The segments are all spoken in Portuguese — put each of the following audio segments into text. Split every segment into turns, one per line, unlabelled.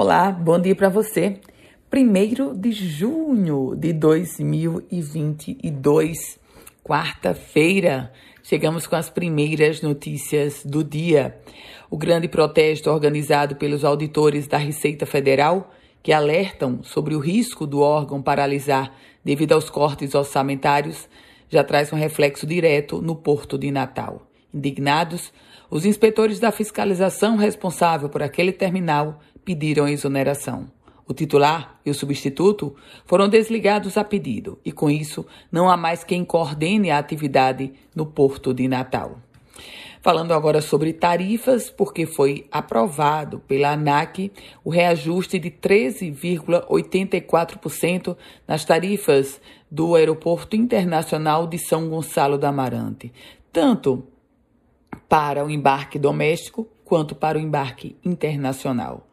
Olá, bom dia para você. 1 de junho de 2022, quarta-feira, chegamos com as primeiras notícias do dia. O grande protesto organizado pelos auditores da Receita Federal, que alertam sobre o risco do órgão paralisar devido aos cortes orçamentários, já traz um reflexo direto no Porto de Natal. Indignados, os inspetores da fiscalização responsável por aquele terminal pediram a exoneração. O titular e o substituto foram desligados a pedido e, com isso, não há mais quem coordene a atividade no Porto de Natal. Falando agora sobre tarifas, porque foi aprovado pela ANAC o reajuste de 13,84% nas tarifas do Aeroporto Internacional de São Gonçalo da Amarante, tanto para o embarque doméstico quanto para o embarque internacional.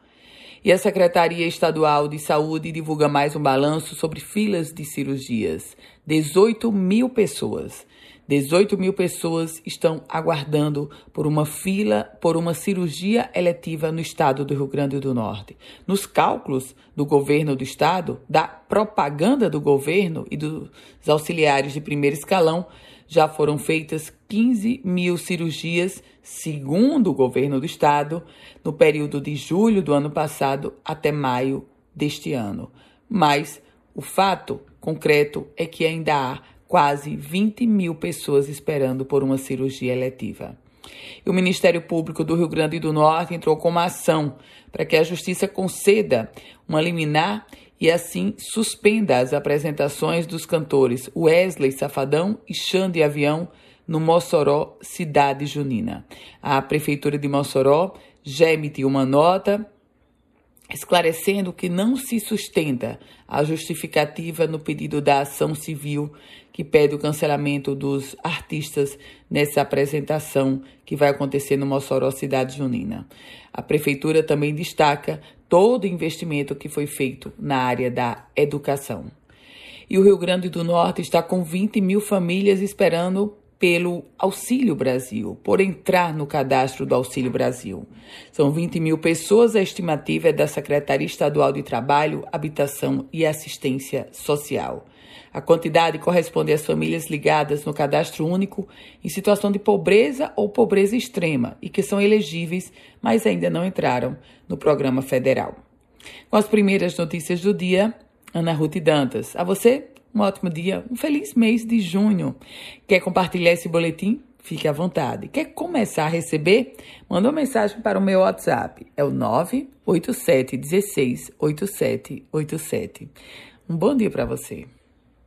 E a Secretaria Estadual de Saúde divulga mais um balanço sobre filas de cirurgias. 18 mil pessoas. 18 mil pessoas estão aguardando por uma fila, por uma cirurgia eletiva no estado do Rio Grande do Norte. Nos cálculos do governo do estado, da propaganda do governo e dos auxiliares de primeiro escalão, já foram feitas 15 mil cirurgias, segundo o governo do estado, no período de julho do ano passado até maio deste ano. Mas o fato concreto é que ainda há quase 20 mil pessoas esperando por uma cirurgia eletiva. E o Ministério Público do Rio Grande do Norte entrou com uma ação para que a Justiça conceda uma liminar e assim suspenda as apresentações dos cantores Wesley Safadão e Xande Avião no Mossoró, cidade junina. A Prefeitura de Mossoró já emitiu uma nota esclarecendo que não se sustenta a justificativa no pedido da ação civil que pede o cancelamento dos artistas nessa apresentação que vai acontecer no Mossoró Cidade Junina. A prefeitura também destaca todo o investimento que foi feito na área da educação. E o Rio Grande do Norte está com 20 mil famílias esperando pelo Auxílio Brasil, por entrar no cadastro do Auxílio Brasil. São 20 mil pessoas, a estimativa é da Secretaria Estadual de Trabalho, Habitação e Assistência Social. A quantidade corresponde às famílias ligadas no cadastro único em situação de pobreza ou pobreza extrema e que são elegíveis, mas ainda não entraram no programa federal. Com as primeiras notícias do dia, Ana Ruth Dantas. A você, um ótimo dia, um feliz mês de junho. Quer compartilhar esse boletim? Fique à vontade. Quer começar a receber? Manda uma mensagem para o meu WhatsApp. É o 987 16 8787. Um bom dia para você.